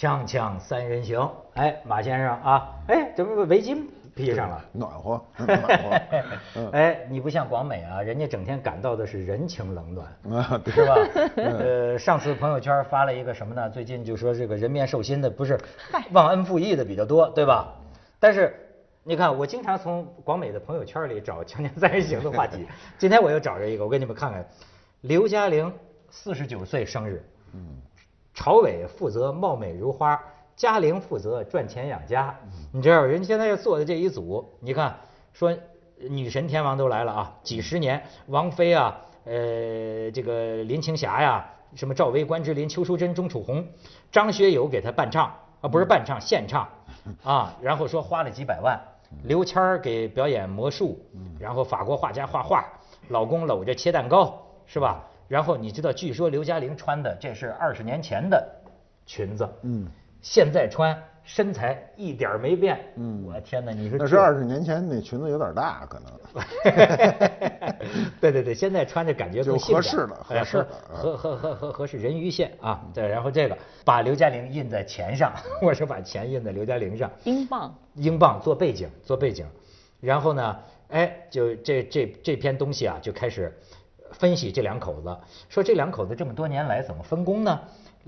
锵锵三人行，哎，马先生啊，哎，怎么围巾披上了？暖和，暖和。哎，你不像广美啊，人家整天感到的是人情冷暖，啊，对是吧？呃，上次朋友圈发了一个什么呢？最近就说这个人面兽心的不是忘恩负义的比较多，对吧？但是你看，我经常从广美的朋友圈里找《锵锵三人行》的话题，今天我又找着一个，我给你们看看，刘嘉玲四十九岁生日，嗯，朝伟负责貌美如花，嘉玲负责赚钱养家。你知道人现在要做的这一组，你看说女神天王都来了啊，几十年，王菲啊，呃，这个林青霞呀，什么赵薇、关之琳、邱淑贞、钟楚红，张学友给她伴唱啊，不是伴唱，现唱 啊，然后说花了几百万，刘谦儿给表演魔术，然后法国画家画画，老公搂着切蛋糕，是吧？然后你知道，据说刘嘉玲穿的这是二十年前的裙子，嗯，现在穿身材一点儿没变，嗯。我天哪，你说那这是二十年前那裙子有点大，可能。对对对，现在穿着感觉更就合适了哎合适了合合合合合适人鱼线啊。对，然后这个把刘嘉玲印在钱上，我是把钱印在刘嘉玲上，英镑，英镑做背景做背景，然后呢，哎，就这这这篇东西啊，就开始分析这两口子，说这两口子这么多年来怎么分工呢？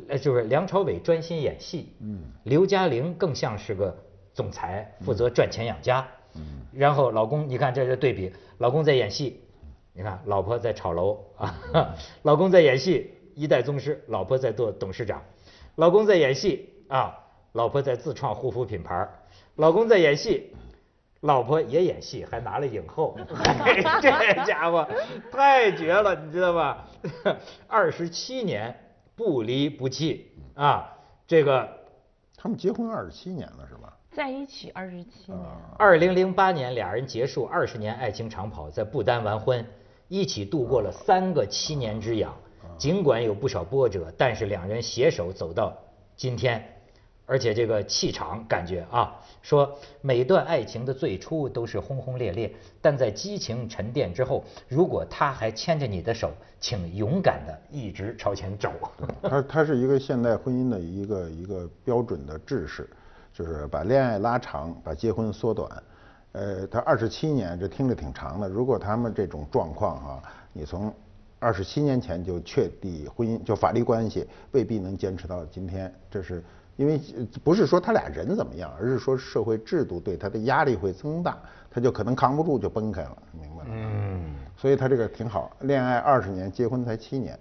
呃，就是梁朝伟专心演戏，嗯，刘嘉玲更像是个总裁，负责赚钱养家，嗯，然后老公，你看这是对比，老公在演戏，你看老婆在炒楼啊，老公在演戏，一代宗师，老婆在做董事长，老公在演戏啊，老婆在自创护肤品牌儿，老公在演戏，老婆也演戏，还拿了影后，这家伙太绝了，你知道吧？二十七年不离不弃啊，这个他们结婚二十七年了，是吧？在一起二十七年，二零零八年俩人结束二十年爱情长跑，在不丹完婚，一起度过了三个七年之痒。尽管有不少波折，但是两人携手走到今天，而且这个气场感觉啊，说每段爱情的最初都是轰轰烈烈，但在激情沉淀之后，如果他还牵着你的手，请勇敢的一直朝前走。他他是一个现代婚姻的一个一个标准的制式，就是把恋爱拉长，把结婚缩短。呃，他二十七年，这听着挺长的。如果他们这种状况哈、你从二十七年前就确立婚姻，就法律关系，未必能坚持到今天。这是因为呃不是说他俩人怎么样，而是说社会制度对他的压力会增大，他就可能扛不住就崩开了，明白吗？嗯，所以他这个挺好，恋爱二十年，结婚才七年。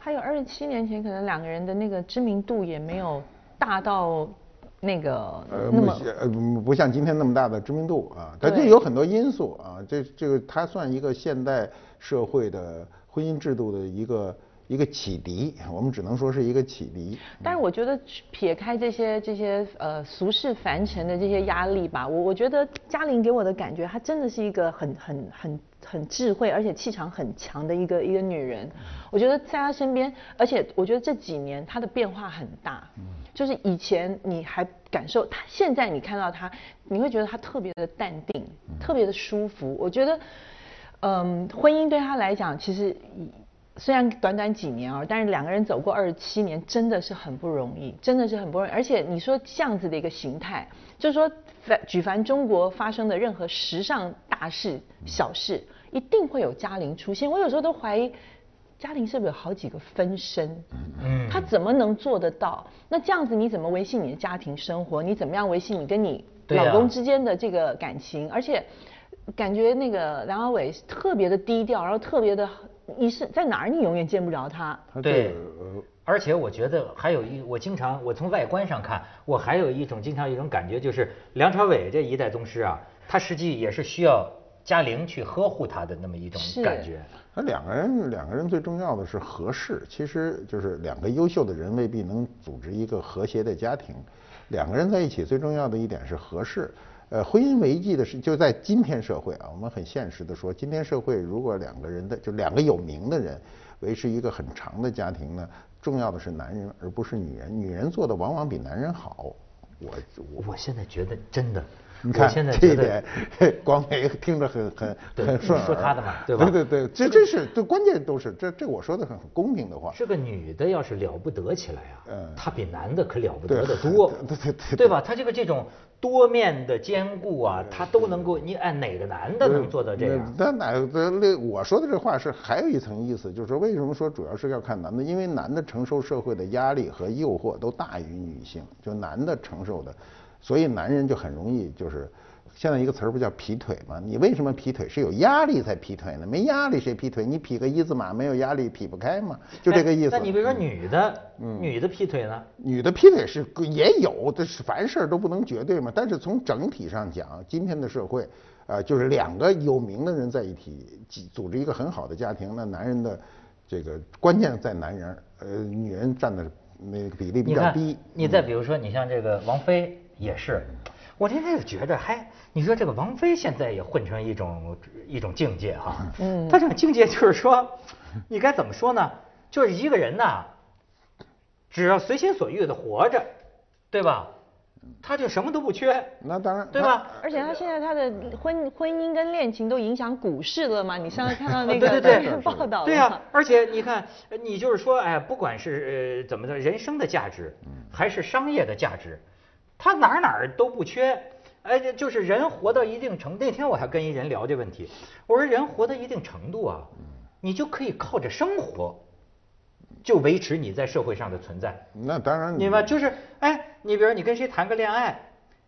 还有二十七年前，可能两个人的那个知名度也没有大到那个呃，那么不像呃不像今天那么大的知名度啊，它就有很多因素啊，这这个它算一个现代社会的婚姻制度的一个一个启迪，我们只能说是一个启迪。但是我觉得撇开这些这些呃俗世凡尘的这些压力吧，我我觉得嘉玲给我的感觉，她真的是一个很很很很智慧，而且气场很强的一个一个女人。我觉得在她身边，而且我觉得这几年她的变化很大。就是以前你还感受她，现在你看到她，你会觉得她特别的淡定，特别的舒服。我觉得，嗯，婚姻对她来讲，其实以虽然短短几年啊，但是两个人走过二十七年，真的是很不容易，真的是很不容易。而且你说这样子的一个形态，就是说凡举凡中国发生的任何时尚大事、小事，一定会有嘉玲出现。我有时候都怀疑。嘉玲是不是有好几个分身？嗯她怎么能做得到？那这样子你怎么维系你的家庭生活？你怎么样维系你跟你老公之间的这个感情？而且感觉那个梁朝伟特别的低调，然后特别的，你是在哪儿你永远见不着他。对而且我觉得还有一，我经常我从外观上看，我还有一种经常有一种感觉，就是梁朝伟这一代宗师啊，他实际也是需要嘉玲去呵护他的那么一种感觉。那两个人，两个人最重要的是合适。其实就是两个优秀的人未必能组织一个和谐的家庭。两个人在一起最重要的一点是合适。呃，婚姻维系的是就在今天社会啊，我们很现实的说，今天社会如果两个人的就两个有名的人维持一个很长的家庭呢，重要的是男人而不是女人。女人做的往往比男人好。我我我现在觉得真的，你看现在这一点，广美听着很很对很顺耳。说他的嘛对吧对对对，这这是这关键都是这这我说的很很公平的话。这个女的要是了不得起来啊，嗯她比男的可了不得的多，对对对对吧？她这个这种多面的兼顾啊，她都能够，你按哪个男的能做到这样？那哪那那我说的这话是还有一层意思，就是说为什么说主要是要看男的？因为男的承受社会的压力和诱惑都大于女性，就男的承受的，所以男人就很容易就是。现在一个词儿不叫劈腿吗？你为什么劈腿？是有压力才劈腿呢？没压力谁劈腿？你劈个一字马没有压力劈不开吗？就这个意思。哎那你比如说女的，女的劈腿呢？女的劈腿是也有，这是凡事都不能绝对嘛。但是从整体上讲，今天的社会，啊，就是两个有名的人在一起组组织一个很好的家庭，那男人的这个关键在男人，呃，女人占的那个比例比较低。，你再比如说，你像这个王菲也是，我现在就觉得，嗨你说这个王菲现在也混成一种一种境界哈，嗯，她这种境界就是说，你该怎么说呢？就是一个人呐，只要随心所欲的活着，对吧？他就什么都不缺，那当然，对吧？而且他现在他的婚婚姻跟恋情都影响股市了嘛？你上次看到 那个对对对报道对呀、吗而且你看，呃你就是说，哎，不管是呃怎么的，人生的价值，还是商业的价值，他哪儿哪儿都不缺。哎，这就是人活到一定程度。那天我还跟一人聊这问题，我说人活到一定程度啊，你就可以靠着生活，就维持你在社会上的存在。那当然，明白？就是，哎，你比如说你跟谁谈个恋爱，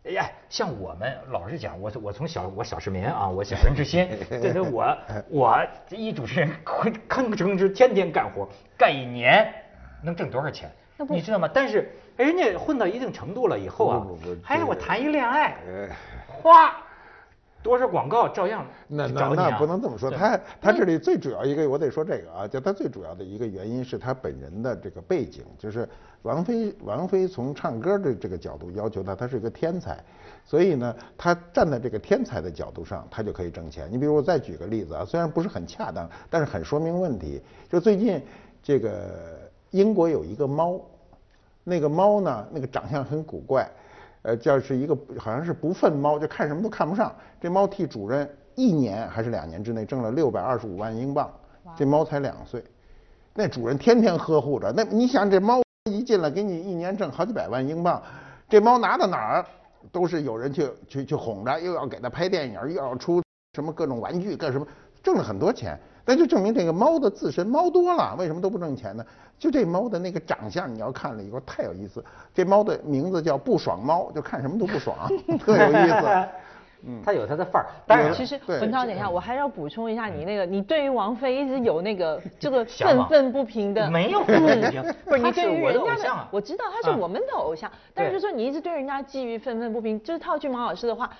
哎呀，像我们老实讲，我我从小我小市民啊，我小人之心，对对，我 我一主持人吭吭哧哧天天干活，干一年能挣多少钱？你知道吗？但是人家混到一定程度了以后啊哎，我谈一恋爱呃，哗，多少广告照样那那那不能这么说，他他这里最主要一个，我得说这个啊，就他最主要的一个原因是他本人的这个背景，就是王菲王菲从唱歌的这个角度要求他，他是一个天才，所以呢，他站在这个天才的角度上，他就可以挣钱。你比如我再举个例子啊，虽然不是很恰当，但是很说明问题。就最近这个英国有一个猫，那个猫呢，那个长相很古怪，呃，就是一个好像是不愤猫，就看什么都看不上。这猫替主人一年还是两年之内挣了六百二十五万英镑，这猫才两岁，那主人天天呵护着。那你想这猫一进来给你一年挣好几百万英镑，这猫拿到哪儿都是有人去去去哄着，又要给它拍电影，又要出什么各种玩具干什么，挣了很多钱。那就证明这个猫的自身猫多了，为什么都不挣钱呢？就这猫的那个长相，你要看了以后太有意思。这猫的名字叫不爽猫，就看什么都不爽，特有意思。嗯，他有他的范儿。但是，其实对文涛，等一下，我还要补充一下，你那个，你对于王菲一直有那个 这个愤愤不平的，没有愤愤不平不是你对于人家偶像啊我知道他是啊我们的偶像，但是就说你一直对人家基于愤愤不平，就是套句马老师的话。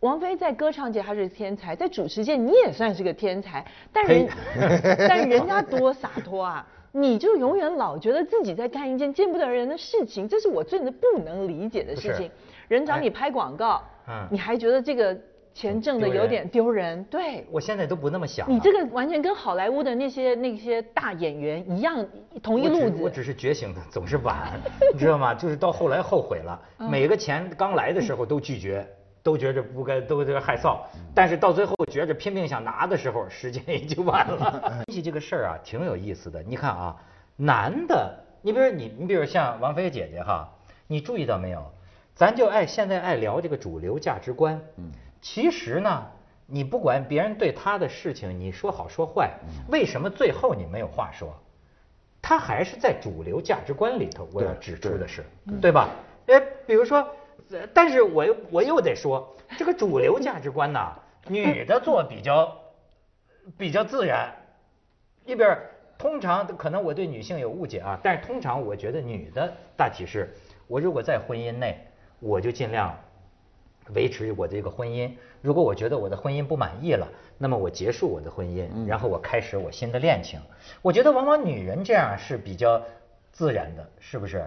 王菲在歌唱界她是天才，在主持界你也算是个天才，但人 但人家多洒脱啊！你就永远老觉得自己在干一件见不得人的事情，这是我真的不能理解的事情。人找你哎拍广告，嗯你还觉得这个钱挣的有点丢人，对。我现在都不那么想。你这个完全跟好莱坞的那些那些大演员一样，同一路子。我只是觉醒的总是晚，你知道吗？就是到后来后悔了，嗯每个钱刚来的时候都拒绝，都觉着不该，都觉得害臊，但是到最后觉着拼命想拿的时候，时间也就晚了。分析这个事儿啊，挺有意思的。你看啊，男的，你比如你，你比如像王菲姐姐哈，你注意到没有？咱就爱现在爱聊这个主流价值观。嗯，其实呢，你不管别人对他的事情，你说好说坏，为什么最后你没有话说？他还是在主流价值观里头，我要指出的是，对吧？嗯哎，比如说，呃但是我又我又得说，这个主流价值观呐，女的做比较比较自然，一边儿通常可能我对女性有误解啊，但是通常我觉得女的大体是，我如果在婚姻内，我就尽量维持我这个婚姻。如果我觉得我的婚姻不满意了，那么我结束我的婚姻，然后我开始我新的恋情。我觉得往往女人这样是比较自然的，是不是？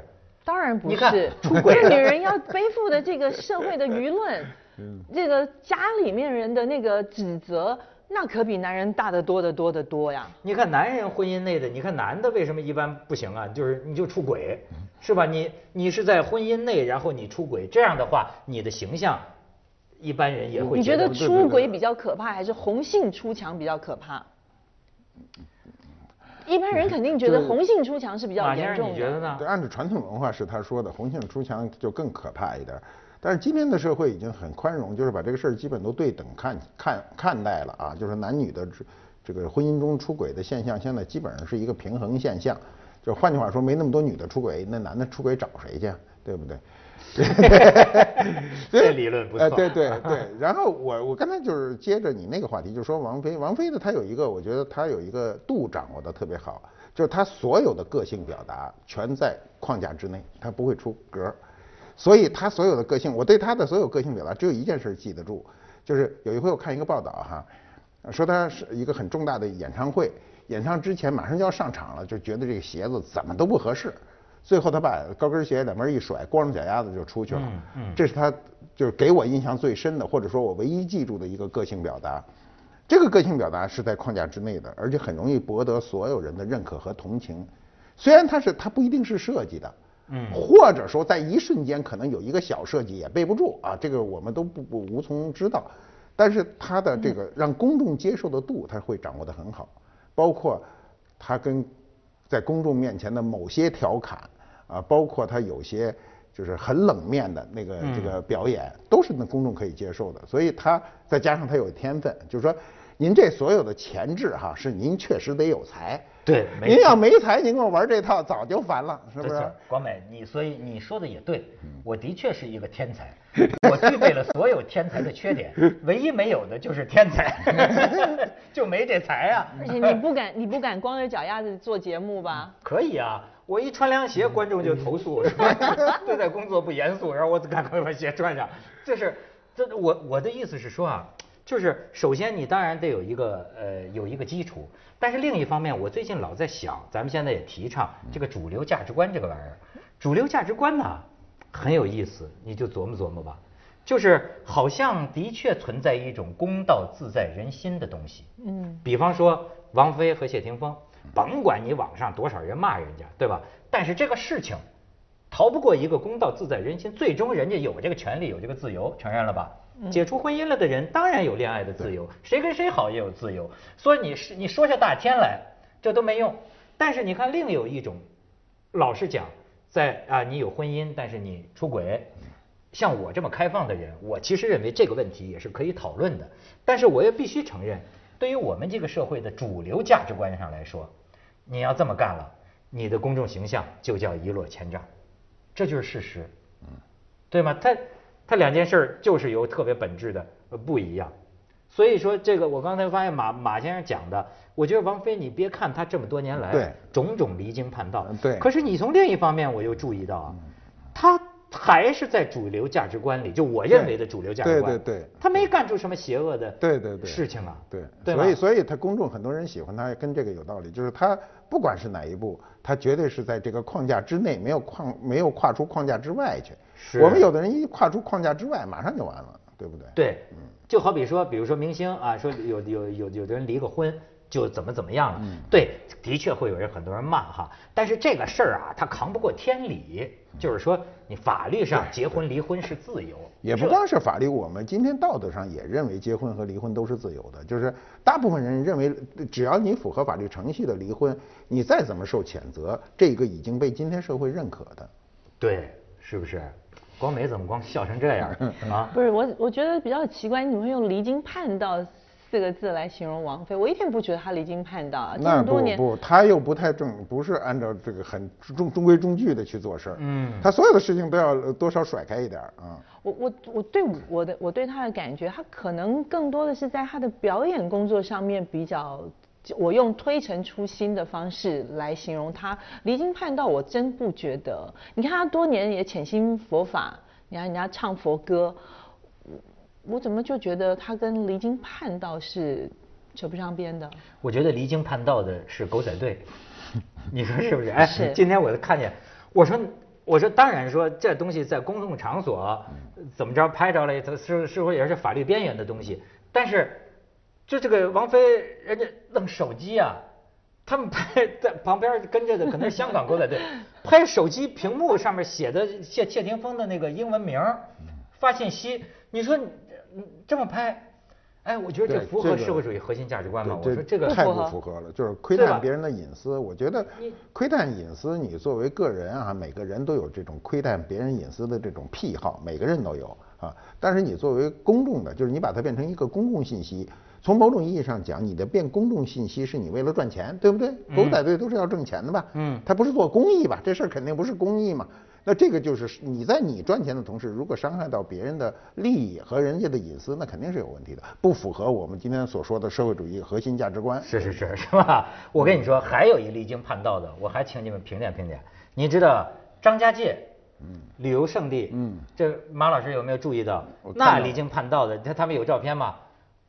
当然不是，出轨这女人要背负的这个社会的舆论，这个家里面人的那个指责，那可比男人大得多得多得多呀。你看男人婚姻内的，你看男的为什么一般不行啊？就是你就出轨，是吧？你你是在婚姻内，然后你出轨，这样的话，你的形象一般人也会你觉得得出轨比较可怕，还是红杏出墙比较可怕？一般人肯定觉得红杏出墙是比较马先生严重的。你觉得呢？对，按照传统文化是他说的，红杏出墙就更可怕一点儿。但是今天的社会已经很宽容，就是把这个事儿基本都对等看看看待了啊，就是男女的这这个婚姻中出轨的现象，现在基本上是一个平衡现象。就换句话说，没那么多女的出轨，那男的出轨找谁去啊？对不对？这理论不错哎，对对对。然后我我刚才就是接着你那个话题，就说王菲，王菲呢，她有一个，我觉得她有一个度掌握的特别好，就是她所有的个性表达全在框架之内，她不会出格。所以她所有的个性，我对她的所有个性表达只有一件事记得住，就是有一回我看一个报道哈，说她是一个很重大的演唱会，演唱之前马上就要上场了，就觉得这个鞋子怎么都不合适，最后他把高跟鞋两边一甩，光着脚丫子就出去了。嗯嗯这是他就是给我印象最深的，或者说我唯一记住的一个个性表达。这个个性表达是在框架之内的，而且很容易博得所有人的认可和同情。虽然它是它不一定是设计的，嗯或者说在一瞬间可能有一个小设计也背不住啊，这个我们都不不无从知道。但是他的这个让公众接受的度，他会掌握得很好，包括他跟在公众面前的某些调侃啊，包括他有些就是很冷面的那个嗯这个表演，都是那公众可以接受的。所以他再加上他有天分，就是说您这所有的潜质哈，是您确实得有才。对您要没才，您跟我玩这套早就烦了，是不是？广美，你所以你说的也对，嗯我的确是一个天才，我具备了所有天才的缺点，唯一没有的就是天才，就没这才啊。而且你不敢，你不敢光着脚丫子做节目吧？可以啊，我一穿凉鞋，观众就投诉说 对待工作不严肃，然后我赶快把鞋穿上。这是，这我我的意思是说啊，就是首先你当然得有一个呃有一个基础，但是另一方面，我最近老在想，咱们现在也提倡这个主流价值观这个玩意儿，主流价值观呢很有意思，你就琢磨琢磨吧。就是好像的确存在一种公道自在人心的东西，嗯，比方说王菲和谢霆锋，甭管你网上多少人骂人家，对吧？但是这个事情逃不过一个公道自在人心，最终人家有这个权利，有这个自由，承认了吧？解除婚姻了的人当然有恋爱的自由，谁跟谁好也有自由，所以你是你说下大天来，这都没用。但是你看，另有一种，老实讲，在啊，你有婚姻，但是你出轨，像我这么开放的人，我其实认为这个问题也是可以讨论的。但是我也必须承认，对于我们这个社会的主流价值观上来说，你要这么干了，你的公众形象就叫一落千丈，这就是事实，对吗？它它两件事儿就是有特别本质的呃不一样。所以说，这个我刚才发现马马先生讲的，我觉得王菲，你别看她这么多年来对种种离经叛道，对可是你从另一方面，我又注意到啊，她还是在主流价值观里，就我认为的主流价值观，对对对她没干出什么邪恶的对对对事情啊，对，对所以所以他公众很多人喜欢他，跟这个有道理，就是他不管是哪一步，他绝对是在这个框架之内，没有框没有跨出框架之外去。是。我们有的人一跨出框架之外，马上就完了，对不对？对，就好比说，比如说明星啊，说有有有有的人离个婚就怎么怎么样了，对，的确会有人很多人骂哈，但是这个事儿啊，他扛不过天理，就是说你法律上结婚离婚是自由，也不光是法律，我们今天道德上也认为结婚和离婚都是自由的，就是大部分人认为，只要你符合法律程序的离婚，你再怎么受谴责，这个已经被今天社会认可的。对，是不是？光美怎么光笑成这样 啊？不是我，我觉得比较奇怪，你怎么会用离经叛道四个字来形容王菲？我一点不觉得她离经叛道啊，这那么多年。不不，他又不太正，不是按照这个很中中规中矩的去做事儿。嗯她所有的事情都要呃多少甩开一点儿啊。我我我对我的我对她的感觉，她可能更多的是在她的表演工作上面比较，我用推陈出新的方式来形容他。离经叛道，我真不觉得。你看他多年也潜心佛法，你看人家唱佛歌，我我怎么就觉得他跟离经叛道是扯不上边的？我觉得离经叛道的是狗仔队，你说是不是？哎，今天我看见，我说我说当然说这东西在公共场所怎么着拍着了，它是是不是也是法律边缘的东西？但是就这个王菲，人家弄手机啊，他们拍在旁边跟着的可能是香港狗仔队，拍手机屏幕上面写的谢谢霆锋的那个英文名发信息，你说嗯这么拍，哎，我觉得这符合社会主义核心价值观吗？我说这个太不符合不符合了，就是窥探别人的隐私。我觉得窥探隐私，你作为个人啊，每个人都有这种窥探别人隐私的这种癖好，每个人都有啊。但是你作为公众的，就是你把它变成一个公共信息，从某种意义上讲，你的变公众信息是你为了赚钱，对不对？狗仔队都是要挣钱的吧？嗯他不是做公益吧？这事儿肯定不是公益嘛。那这个就是你在你赚钱的同时，如果伤害到别人的利益和人家的隐私，那肯定是有问题的，不符合我们今天所说的社会主义核心价值观。是是是，是吧？我跟你说，还有一离经叛道的，我还请你们评点评点。你知道张家界，嗯，旅游胜地，嗯，这马老师有没有注意到那离经叛道的，他他们有照片吗？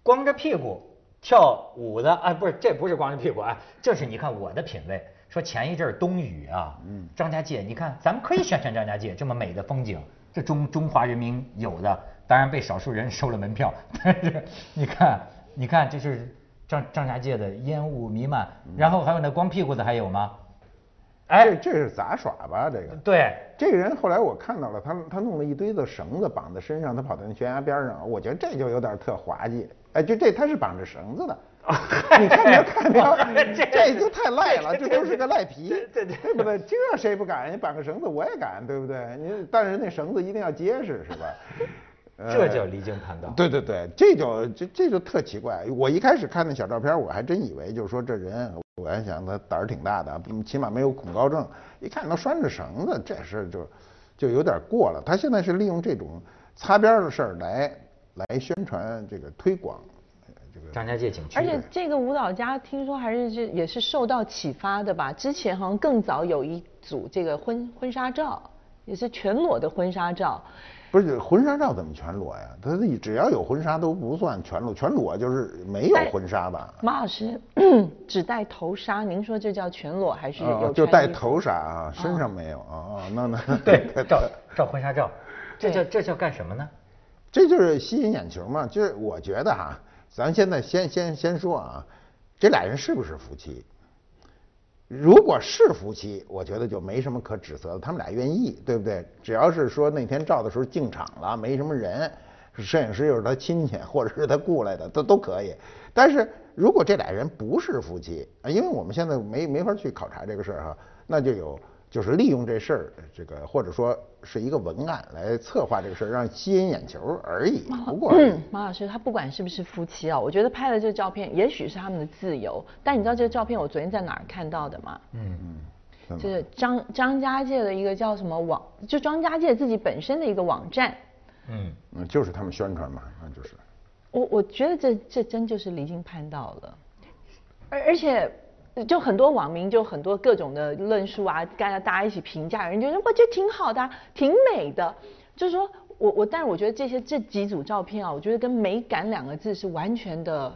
光着屁股跳舞的，啊，不是，这不是光着屁股啊，这是你看我的品味。说前一阵儿冬雨啊，嗯，张家界，你看咱们可以宣传张家界这么美的风景，这中中华人民有的，当然被少数人收了门票，但是你看，你看这是张张家界的烟雾弥漫，然后还有那光屁股的还有吗？这哎，这是杂耍吧？这个对，这个人后来我看到了，他他弄了一堆的绳子绑在身上，他跑到那悬崖边上，我觉得这就有点特滑稽。哎，就这他是绑着绳子的。你看没有看没有？这这就太赖了，这都是个赖皮，对不对？这谁不敢？你绑个绳子我也敢，对不对？你但是那绳子一定要结实，是吧？这叫离经叛道。对对对，这就这这就特奇怪。我一开始看那小照片，我还真以为就是说这人，我还想他胆儿挺大的，嗯起码没有恐高症。一看都拴着绳子，这事儿就就有点过了。他现在是利用这种擦边儿的事儿来来宣传这个推广呃这个张家界景区，而且这个舞蹈家听说还是是也是受到启发的吧？之前好像更早有一组这个婚婚纱照，也是全裸的婚纱照。不是婚纱照怎么全裸呀？他只要有婚纱都不算全裸，全裸就是没有婚纱吧？马老师 只戴头纱，您说这叫全裸还是啊有就戴穿衣服头纱啊，身上没有啊啊，那那对 照照婚纱照，这叫这叫干什么呢？这就是吸引眼球嘛。就是我觉得哈，咱现在先先先说啊，这俩人是不是夫妻？如果是夫妻，我觉得就没什么可指责的，他们俩愿意，对不对？只要是说那天照的时候进场了，没什么人，摄影师又是他亲戚或者是他雇来的，都都可以。但是如果这俩人不是夫妻啊，因为我们现在没没法去考察这个事儿哈，那就有就是利用这事儿，这个或者说是一个文案来策划这个事儿，让吸引眼球而已，不过。马老师，他不管是不是夫妻啊，我觉得拍了这照片，也许是他们的自由。但你知道这个照片我昨天在哪儿看到的吗？嗯，嗯就是张张家界的一个叫什么网，就张家界自己本身的一个网站。嗯，嗯，就是他们宣传嘛，那就是。我我觉得这这真就是离经叛道了，而而且就很多网民就很多各种的论述啊，大家大家一起评价，人觉得我觉得挺好的啊、挺美的，就是说我我，但是我觉得这些这几组照片啊，我觉得跟美感两个字是完全的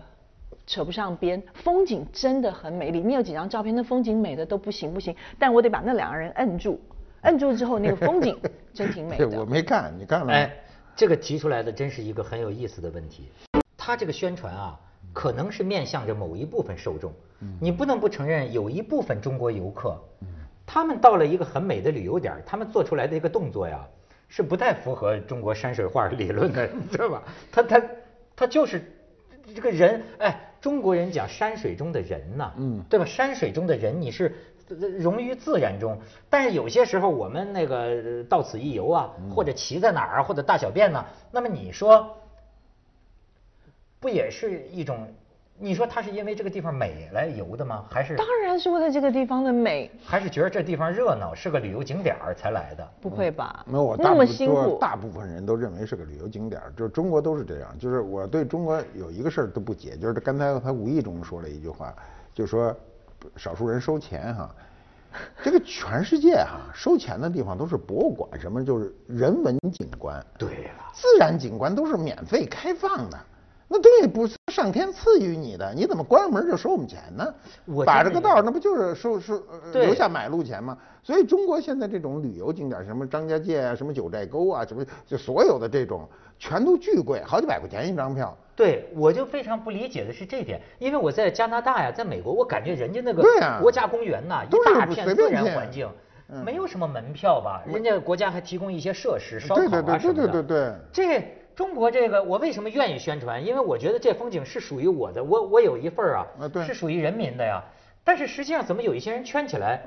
扯不上边。风景真的很美，里面有几张照片，那风景美的都不行不行，但我得把那两个人摁住，摁住之后那个风景真挺美对，的。我没看，你看了吗？哎，这个提出来的真是一个很有意思的问题。他这个宣传啊，可能是面向着某一部分受众，你不能不承认有一部分中国游客，他们到了一个很美的旅游点儿，他们做出来的一个动作呀，是不太符合中国山水画理论的，你 知道吧？他他他就是这个人，哎，中国人讲山水中的人呐，嗯对吧？山水中的人，你是呃融于自然中，但是有些时候我们那个呃到此一游啊，或者骑在哪儿啊，或者大小便呢，那么你说，不也是一种？你说他是因为这个地方美来游的吗？还是当然是为了这个地方的美，还是觉得这地方热闹，是个旅游景点儿才来的？不会吧？没有，我大那么辛苦，说大部分人都认为是个旅游景点儿，就是中国都是这样。就是我对中国有一个事儿都不解，就是刚才他无意中说了一句话，就说少数人收钱哈。这个全世界哈收钱的地方都是博物馆，什么就是人文景观，对了，自然景观都是免费开放的，那东西不是上天赐予你的，你怎么关上门就收我们钱呢？我把这个道那不就是收收呃留下买路钱吗？所以中国现在这种旅游景点，什么张家界啊，什么九寨沟啊，什么就所有的这种全都巨贵，好几百块钱一张票。对，我就非常不理解的是这点，因为我在加拿大呀，在美国，我感觉人家那个国家公园呐，一大片自然环境，没有什么门票吧？人家国家还提供一些设施，烧烤对对对对啊什么的。对对对这中国这个我为什么愿意宣传？因为我觉得这风景是属于我的，我我有一份儿啊，是属于人民的呀。但是实际上怎么有一些人圈起来？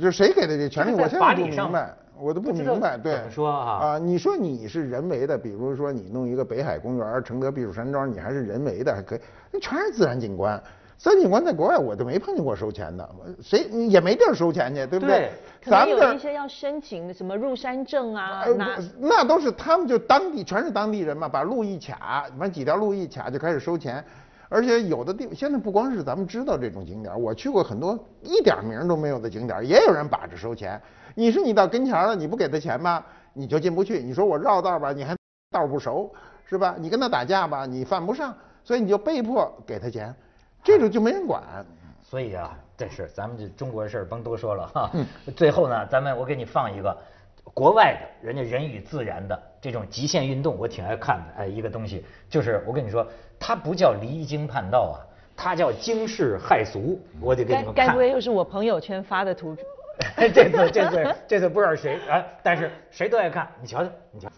就谁给的这权利？我现在不明白，我都不明白。对，怎么说啊啊，你说你是人为的，比如说你弄一个北海公园、承德避暑山庄，你还是人为的，还可以，那全是自然景观。自然景观在国外我都没碰见过收钱的，谁也没地儿收钱去，对不对可咱们有一些要申请的什么入山证啊，呃，拿不那都是他们就当地全是当地人嘛，把路一卡，完几条路一卡就开始收钱，而且有的地现在不光是咱们知道这种景点儿，我去过很多一点名儿都没有的景点儿，也有人把着收钱。你说你到跟前儿了，你不给他钱吧，你就进不去。你说我绕道儿吧，你还道儿不熟，是吧？你跟他打架吧，你犯不上，所以你就被迫给他钱，这种就没人管。所以啊，这是咱们这中国事儿甭多说了哈。最后呢，咱们我给你放一个国外的人家人与自然的这种极限运动，我挺爱看的。哎，一个东西就是我跟你说，它不叫离经叛道啊，它叫惊世骇俗。我得给你们看该该不。会又是我朋友圈发的图？这次这次这次不知道谁哎，但是谁都爱看。你瞧瞧，你瞧。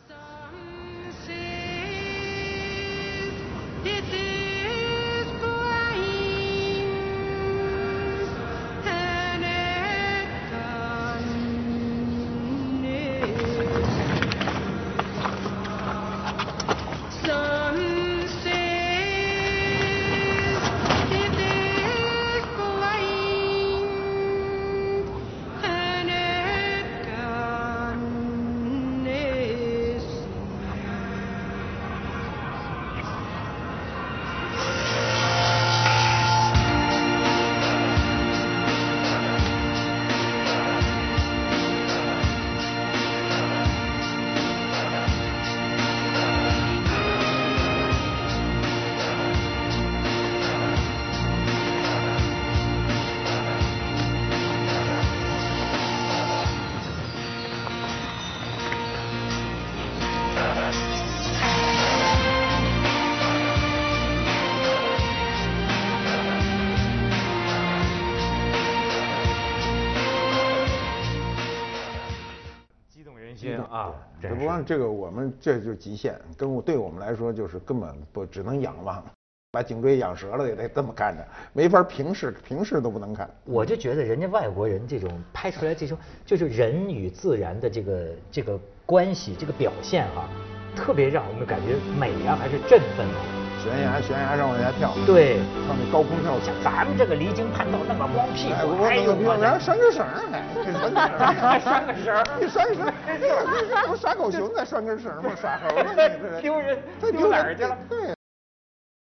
心啊，真是这不过这个，我们这就是极限，跟我对我们来说就是根本不只能仰望，把颈椎仰折了也得这么看着，没法平视，平视都不能看。我就觉得人家外国人这种拍出来这种就是人与自然的这个这个关系这个表现哈、特别让我们感觉美呀、还是振奋啊。悬崖悬崖上往下跳，对，上那高空跳像伞。咱们这个离经叛道那么光屁哎，股，我哎呦我我我然后拴根绳儿还，拴根绳儿拴个绳儿你拴绳儿，这不耍狗熊再拴根绳儿吗？耍猴呢？你这 丢人他丢哪儿去了对。